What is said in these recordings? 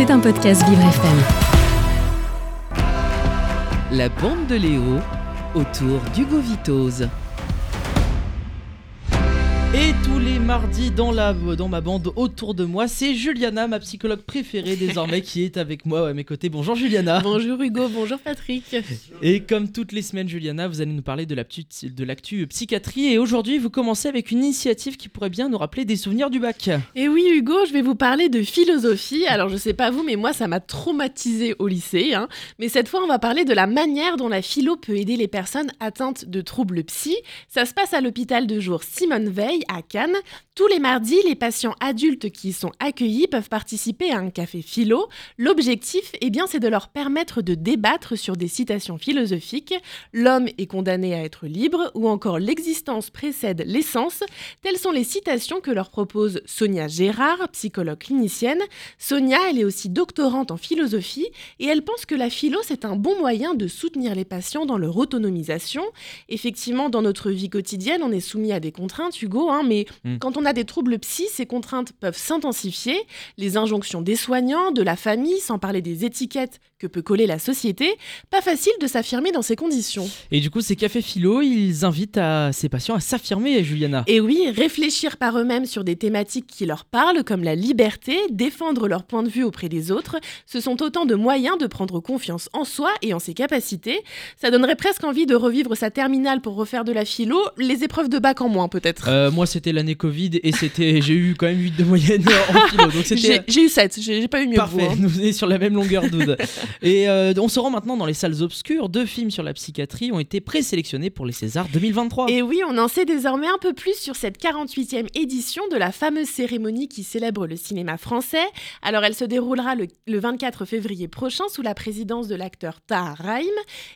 C'est un podcast Vivre FM. La bande de Léo autour d'Hugo Vitoz. Et tous les mardis dans, la, dans ma bande autour de moi, c'est Juliana, ma psychologue préférée désormais, qui est avec moi à mes côtés. Bonjour Juliana. Bonjour Hugo, bonjour Patrick. Et comme toutes les semaines, Juliana, vous allez nous parler de l'actu de l'actu psychiatrie. Et aujourd'hui, vous commencez avec une initiative qui pourrait bien nous rappeler des souvenirs du bac. Et oui Hugo, je vais vous parler de philosophie. Alors je sais pas vous, mais moi ça m'a traumatisé au lycée. Hein. Mais cette fois, on va parler de la manière dont la philo peut aider les personnes atteintes de troubles psy. Ça se passe à l'hôpital de jour Simone Veil à Cannes. Tous les mardis, les patients adultes qui y sont accueillis peuvent participer à un café philo. L'objectif, eh bien, c'est de leur permettre de débattre sur des citations philosophiques. L'homme est condamné à être libre ou encore l'existence précède l'essence. Telles sont les citations que leur propose Sonia Gérard, psychologue clinicienne. Sonia, elle est aussi doctorante en philosophie et elle pense que la philo, c'est un bon moyen de soutenir les patients dans leur autonomisation. Effectivement, dans notre vie quotidienne, on est soumis à des contraintes, Hugo, hein, mais Mm. quand on a des troubles psy, ces contraintes peuvent s'intensifier. Les injonctions des soignants, de la famille, sans parler des étiquettes que peut coller la société, pas facile de s'affirmer dans ces conditions. Et du coup, ces cafés philo, ils invitent à ces patients à s'affirmer, Juliana. Et oui, réfléchir par eux-mêmes sur des thématiques qui leur parlent, comme la liberté, défendre leur point de vue auprès des autres, ce sont autant de moyens de prendre confiance en soi et en ses capacités. Ça donnerait presque envie de revivre sa terminale pour refaire de la philo, les épreuves de bac en moins peut-être. Euh, moi, c'était l'année Covid et c'était, j'ai eu quand même 8 de moyenne en philo. Donc c'était J'ai eu 7, j'ai pas eu mieux que Parfait, vous, hein. nous sommes sur la même longueur d'onde. Et euh, on se rend maintenant dans les salles obscures. Deux films sur la psychiatrie ont été présélectionnés pour les Césars 2023. Et oui, on en sait désormais un peu plus sur cette 48e édition de la fameuse cérémonie qui célèbre le cinéma français. Alors elle se déroulera le, le 24 février prochain sous la présidence de l'acteur Tahar Rahim.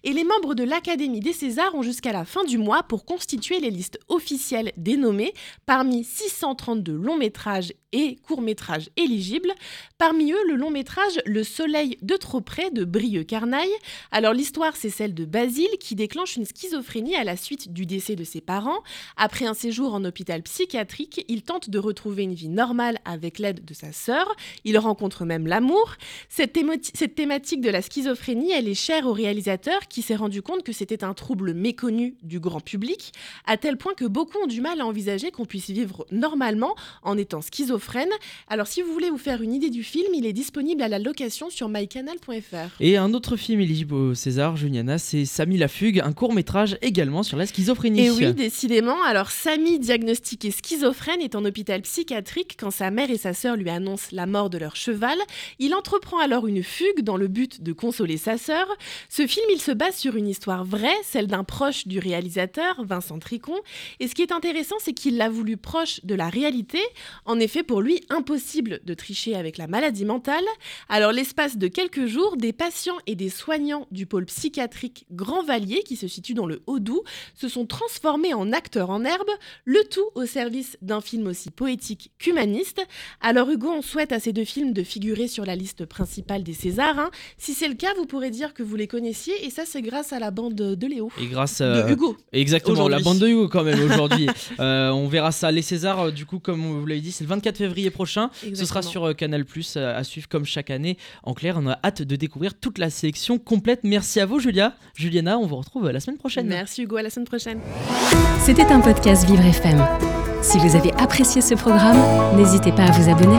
Et les membres de l'Académie des Césars ont jusqu'à la fin du mois pour constituer les listes officielles des nommés parmi 632 longs métrages et courts-métrages éligibles. Parmi eux, le long métrage Le Soleil de trop près de Brieux Carnaille. Alors l'histoire, c'est celle de Basile qui déclenche une schizophrénie à la suite du décès de ses parents. Après un séjour en hôpital psychiatrique, il tente de retrouver une vie normale avec l'aide de sa sœur. Il rencontre même l'amour. Cette, cette thématique de la schizophrénie, elle est chère au réalisateur qui s'est rendu compte que c'était un trouble méconnu du grand public, à tel point que beaucoup ont du mal à envisager qu'on puisse vivre normalement en étant schizophrène. Alors si vous voulez vous faire une idée du film, il est disponible à la location sur mycanal.fr. Et un autre film éligible au César, Juliana, c'est Samy la fugue, un court métrage également sur la schizophrénie. Et oui, décidément. Alors, Samy, diagnostiqué schizophrène, est en hôpital psychiatrique quand sa mère et sa sœur lui annoncent la mort de leur cheval. Il entreprend alors une fugue dans le but de consoler sa sœur. Ce film, il se base sur une histoire vraie, celle d'un proche du réalisateur, Vincent Tricon. Et ce qui est intéressant, c'est qu'il l'a voulu proche de la réalité. En effet, pour lui, impossible de tricher avec la maladie mentale. Alors, l'espace de quelques jours, des patients et des soignants du pôle psychiatrique Grand Vallier, qui se situe dans le Haut-Doubs, se sont transformés en acteurs en herbe, le tout au service d'un film aussi poétique qu'humaniste. Alors Hugo, on souhaite à ces deux films de figurer sur la liste principale des Césars. hein. Si c'est le cas, vous pourrez dire que vous les connaissiez, et ça c'est grâce à la bande de Léo. Et grâce De à. Hugo. Exactement, la bande de Hugo quand même aujourd'hui. Euh, on verra ça. Les Césars, euh, du coup, comme vous l'avez dit, c'est le 24 février prochain. Ce sera sur euh, Canal Plus à suivre comme chaque année. En clair, on a hâte de découvrir toute la sélection complète. Merci à vous, Julia. Juliana, on vous retrouve euh, la semaine prochaine. Merci Hugo, à la semaine prochaine. C'était un podcast Vivre FM. Si vous avez apprécié ce programme, n'hésitez pas à vous abonner.